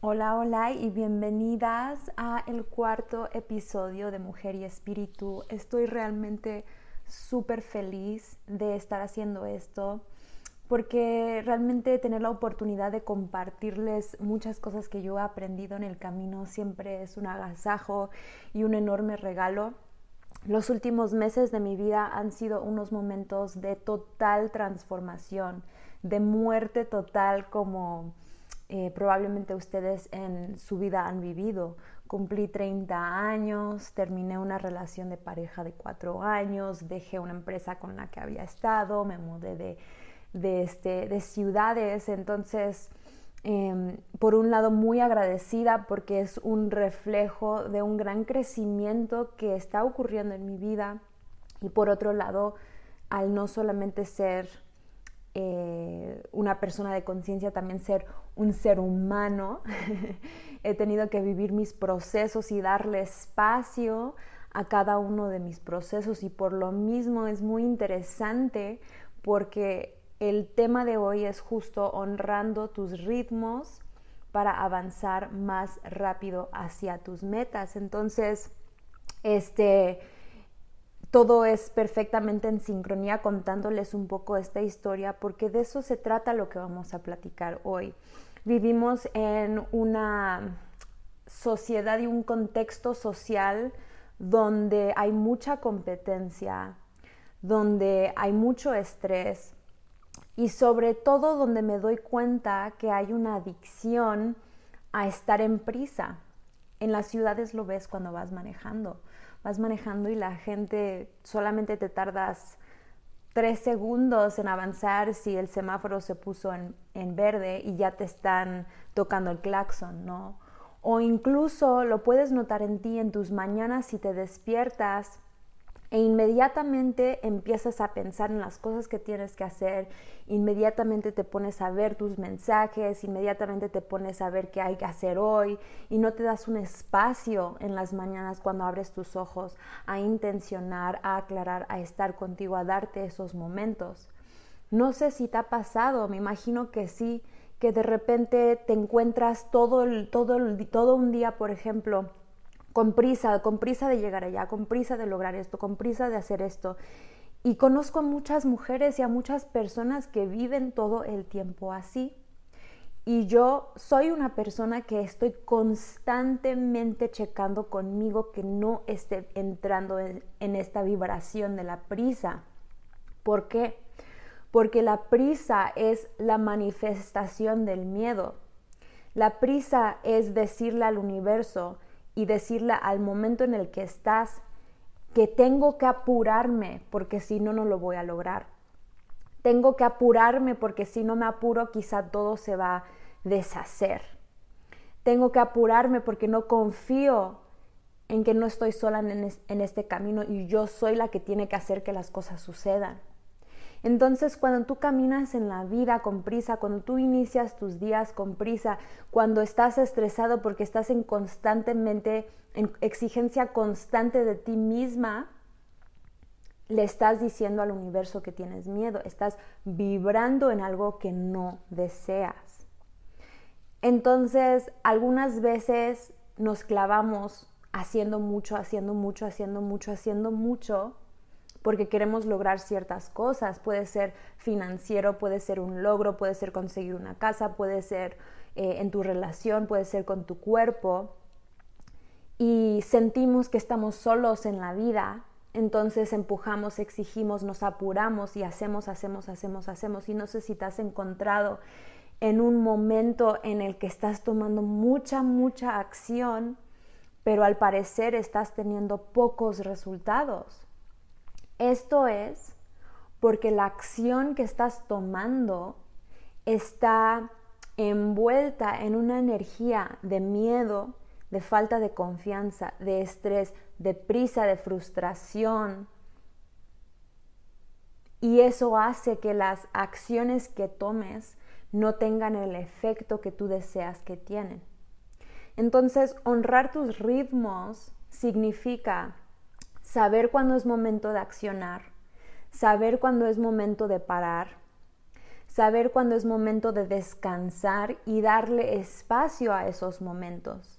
Hola, hola y bienvenidas a el cuarto episodio de Mujer y Espíritu. Estoy realmente súper feliz de estar haciendo esto porque realmente tener la oportunidad de compartirles muchas cosas que yo he aprendido en el camino siempre es un agasajo y un enorme regalo. Los últimos meses de mi vida han sido unos momentos de total transformación, de muerte total como eh, probablemente ustedes en su vida han vivido. Cumplí 30 años, terminé una relación de pareja de 4 años, dejé una empresa con la que había estado, me mudé de, de, este, de ciudades, entonces... Em, por un lado muy agradecida porque es un reflejo de un gran crecimiento que está ocurriendo en mi vida y por otro lado al no solamente ser eh, una persona de conciencia, también ser un ser humano. He tenido que vivir mis procesos y darle espacio a cada uno de mis procesos y por lo mismo es muy interesante porque el tema de hoy es justo honrando tus ritmos para avanzar más rápido hacia tus metas. Entonces, este todo es perfectamente en sincronía contándoles un poco esta historia porque de eso se trata lo que vamos a platicar hoy. Vivimos en una sociedad y un contexto social donde hay mucha competencia, donde hay mucho estrés y sobre todo donde me doy cuenta que hay una adicción a estar en prisa. En las ciudades lo ves cuando vas manejando vas manejando y la gente solamente te tardas tres segundos en avanzar si el semáforo se puso en, en, verde y ya te están tocando el claxon, ¿no? O incluso lo puedes notar en ti en tus mañanas si te despiertas e inmediatamente empiezas a pensar en las cosas que tienes que hacer, inmediatamente te pones a ver tus mensajes, inmediatamente te pones a ver qué hay que hacer hoy y no te das un espacio en las mañanas cuando abres tus ojos a intencionar, a aclarar, a estar contigo, a darte esos momentos. No sé si te ha pasado, me imagino que sí, que de repente te encuentras todo, todo, todo un día, por ejemplo, con prisa, con prisa de llegar allá, con prisa de lograr esto, con prisa de hacer esto. Y conozco a muchas mujeres y a muchas personas que viven todo el tiempo así. Y yo soy una persona que estoy constantemente checando conmigo que no esté entrando en, en esta vibración de la prisa. ¿Por qué? Porque la prisa es la manifestación del miedo. La prisa es decirle al universo, y decirle al momento en el que estás que tengo que apurarme porque si no, no lo voy a lograr. Tengo que apurarme porque si no me apuro quizá todo se va a deshacer. Tengo que apurarme porque no confío en que no estoy sola en este camino y yo soy la que tiene que hacer que las cosas sucedan. Entonces, cuando tú caminas en la vida con prisa, cuando tú inicias tus días con prisa, cuando estás estresado porque estás en constantemente, en exigencia constante de ti misma, le estás diciendo al universo que tienes miedo, estás vibrando en algo que no deseas. Entonces, algunas veces nos clavamos haciendo mucho, haciendo mucho, haciendo mucho, haciendo mucho, porque queremos lograr ciertas cosas. Puede ser financiero, puede ser un logro, puede ser conseguir una casa, puede ser eh, en tu relación, puede ser con tu cuerpo. Y sentimos que estamos solos en la vida, entonces empujamos, exigimos, nos apuramos y hacemos, hacemos, hacemos, hacemos. Y no sé si te has encontrado en un momento en el que estás tomando mucha, mucha acción, pero al parecer estás teniendo pocos resultados. Esto es porque la acción que estás tomando está envuelta en una energía de miedo, de falta de confianza, de estrés, de prisa, de frustración. Y eso hace que las acciones que tomes no tengan el efecto que tú deseas que tienen. Entonces, honrar tus ritmos significa saber cuándo es momento de accionar, saber cuándo es momento de parar, saber cuándo es momento de descansar y darle espacio a esos momentos.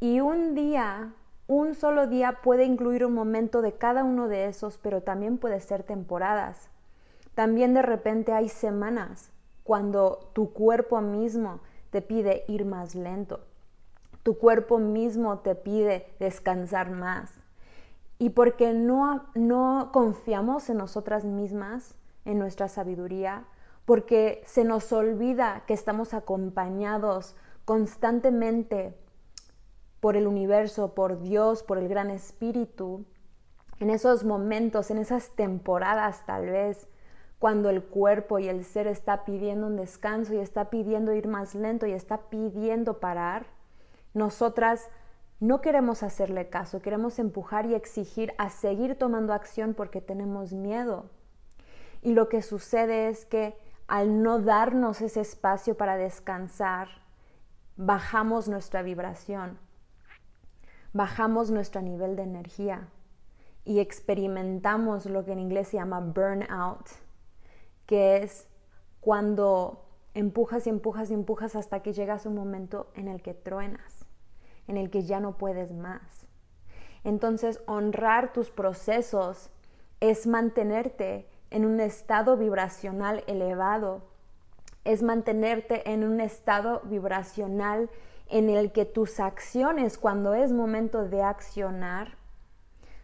Y un día, un solo día puede incluir un momento de cada uno de esos, pero también puede ser temporadas. También de repente hay semanas cuando tu cuerpo mismo te pide ir más lento. Tu cuerpo mismo te pide descansar más. Y porque no, no confiamos en nosotras mismas, en nuestra sabiduría, porque se nos olvida que estamos acompañados constantemente por el universo, por Dios, por el gran espíritu, en esos momentos, en esas temporadas tal vez, cuando el cuerpo y el ser está pidiendo un descanso y está pidiendo ir más lento y está pidiendo parar, nosotras no queremos hacerle caso, queremos empujar y exigir a seguir tomando acción porque tenemos miedo. Y lo que sucede es que al no darnos ese espacio para descansar, bajamos nuestra vibración, bajamos nuestro nivel de energía y experimentamos lo que en inglés se llama burnout, que es cuando empujas y empujas y empujas hasta que llegas a un momento en el que truenas, en el que ya no puedes más. Entonces, honrar tus procesos es mantenerte en un estado vibracional elevado, es mantenerte en un estado vibracional en el que tus acciones, cuando es momento de accionar,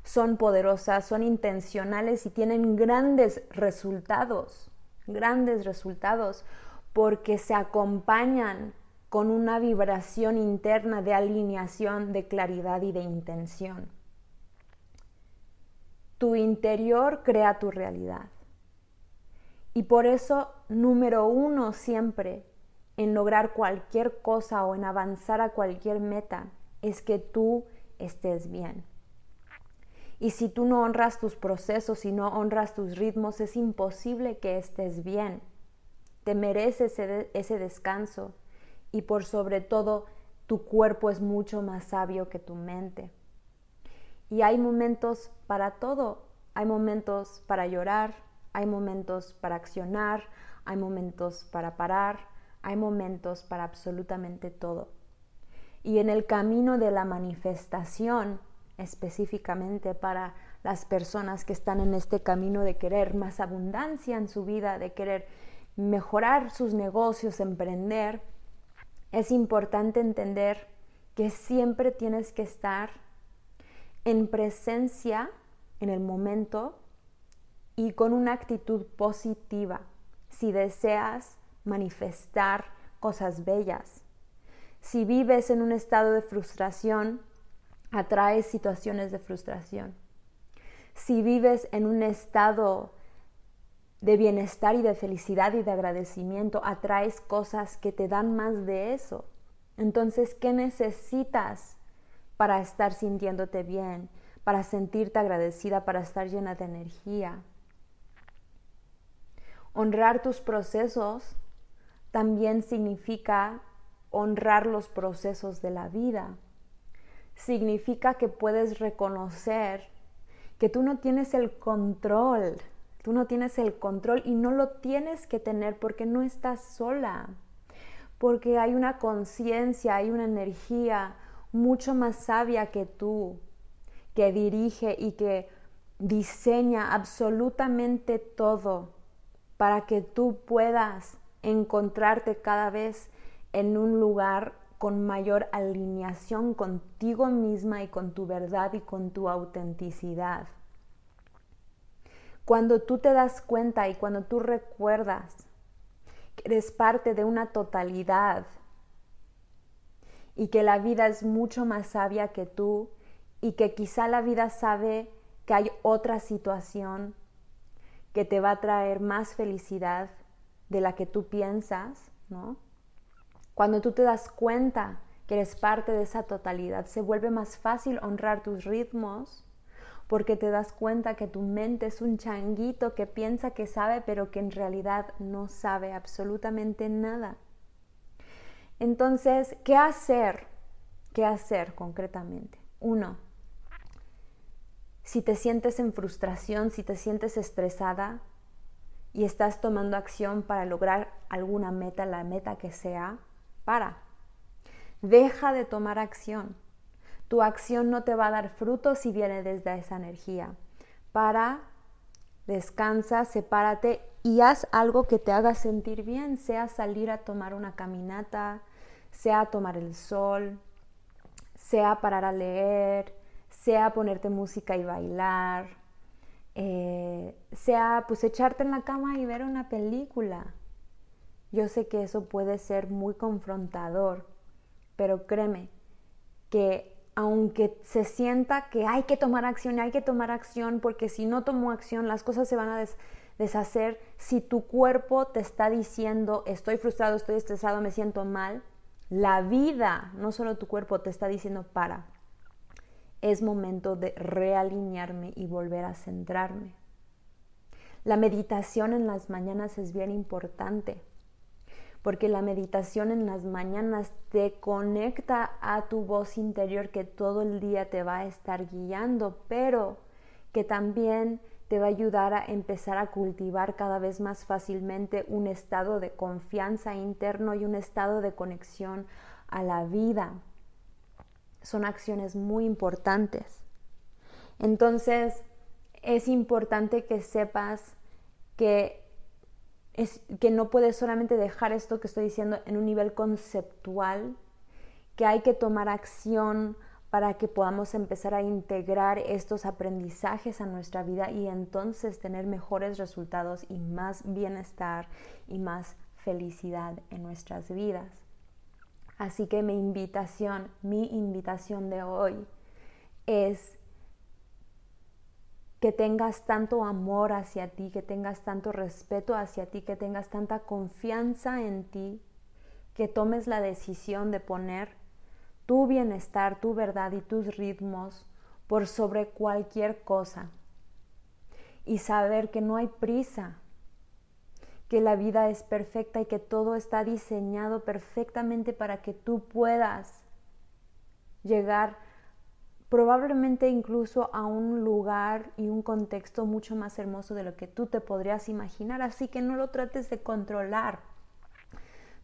son poderosas, son intencionales y tienen grandes resultados, grandes resultados, porque se acompañan con una vibración interna de alineación, de claridad y de intención. Tu interior crea tu realidad. Y por eso, número uno siempre en lograr cualquier cosa o en avanzar a cualquier meta es que tú estés bien. Y si tú no honras tus procesos y no honras tus ritmos, es imposible que estés bien. Te mereces ese, ese descanso y por sobre todo tu cuerpo es mucho más sabio que tu mente. Y hay momentos para todo. Hay momentos para llorar, hay momentos para accionar, hay momentos para parar, hay momentos para absolutamente todo. Y en el camino de la manifestación, específicamente para las personas que están en este camino de querer más abundancia en su vida, de querer mejorar sus negocios, emprender, es importante entender que siempre tienes que estar en presencia en el momento y con una actitud positiva si deseas manifestar cosas bellas. Si vives en un estado de frustración, atraes situaciones de frustración. Si vives en un estado de bienestar y de felicidad y de agradecimiento, atraes cosas que te dan más de eso. Entonces, ¿qué necesitas para estar sintiéndote bien, para sentirte agradecida, para estar llena de energía? Honrar tus procesos también significa honrar los procesos de la vida. Significa que puedes reconocer que tú no tienes el control, tú no tienes el control y no lo tienes que tener porque no estás sola, porque hay una conciencia, hay una energía mucho más sabia que tú, que dirige y que diseña absolutamente todo para que tú puedas encontrarte cada vez en un lugar con mayor alineación contigo misma y con tu verdad y con tu autenticidad. Cuando tú te das cuenta y cuando tú recuerdas que eres parte de una totalidad y que la vida es mucho más sabia que tú y que quizá la vida sabe que hay otra situación que te va a traer más felicidad de la que tú piensas, ¿no? Cuando tú te das cuenta que eres parte de esa totalidad, se vuelve más fácil honrar tus ritmos porque te das cuenta que tu mente es un changuito que piensa que sabe, pero que en realidad no sabe absolutamente nada. Entonces, ¿qué hacer? ¿Qué hacer concretamente? Uno, si te sientes en frustración, si te sientes estresada, y estás tomando acción para lograr alguna meta, la meta que sea, para. Deja de tomar acción. Tu acción no te va a dar fruto si viene desde esa energía. Para, descansa, sepárate y haz algo que te haga sentir bien, sea salir a tomar una caminata, sea tomar el sol, sea parar a leer, sea ponerte música y bailar, eh, sea pues echarte en la cama y ver una película. Yo sé que eso puede ser muy confrontador, pero créeme que aunque se sienta que hay que tomar acción, hay que tomar acción, porque si no tomo acción las cosas se van a deshacer, si tu cuerpo te está diciendo estoy frustrado, estoy estresado, me siento mal, la vida, no solo tu cuerpo, te está diciendo para. Es momento de realinearme y volver a centrarme. La meditación en las mañanas es bien importante porque la meditación en las mañanas te conecta a tu voz interior que todo el día te va a estar guiando, pero que también te va a ayudar a empezar a cultivar cada vez más fácilmente un estado de confianza interno y un estado de conexión a la vida. Son acciones muy importantes. Entonces, es importante que sepas que es que no puedes solamente dejar esto que estoy diciendo en un nivel conceptual, que hay que tomar acción para que podamos empezar a integrar estos aprendizajes a nuestra vida y entonces tener mejores resultados y más bienestar y más felicidad en nuestras vidas. Así que mi invitación, mi invitación de hoy es que tengas tanto amor hacia ti, que tengas tanto respeto hacia ti, que tengas tanta confianza en ti, que tomes la decisión de poner tu bienestar, tu verdad y tus ritmos por sobre cualquier cosa. Y saber que no hay prisa, que la vida es perfecta y que todo está diseñado perfectamente para que tú puedas llegar probablemente incluso a un lugar y un contexto mucho más hermoso de lo que tú te podrías imaginar. Así que no lo trates de controlar,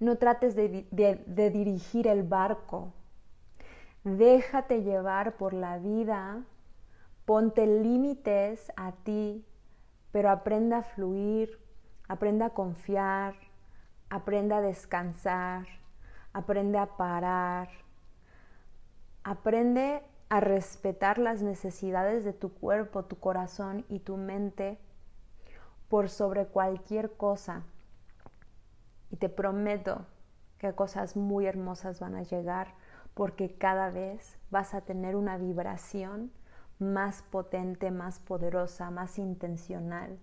no trates de, dirigir el barco. Déjate llevar por la vida, ponte límites a ti, pero aprende a fluir, aprende a confiar, aprende a descansar, aprende a parar, aprende a respetar las necesidades de tu cuerpo, tu corazón y tu mente por sobre cualquier cosa. Y te prometo que cosas muy hermosas van a llegar porque cada vez vas a tener una vibración más potente, más poderosa, más intencional.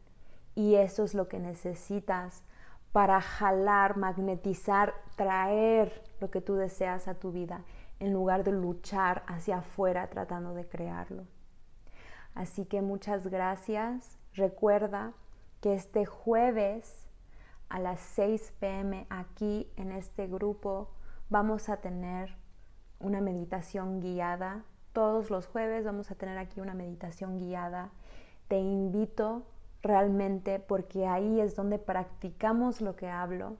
Y eso es lo que necesitas para jalar, magnetizar, traer lo que tú deseas a tu vida en lugar de luchar hacia afuera tratando de crearlo. Así que muchas gracias. Recuerda que este jueves a las 6 pm aquí en este grupo vamos a tener una meditación guiada. Todos los jueves vamos a tener aquí una meditación guiada. Te invito realmente porque ahí es donde practicamos lo que hablo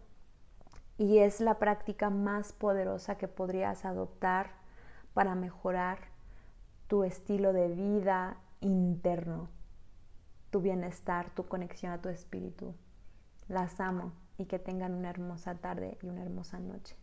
y es la práctica más poderosa que podrías adoptar para mejorar tu estilo de vida interno, tu bienestar, tu conexión a tu espíritu. Las amo y que tengan una hermosa tarde y una hermosa noche.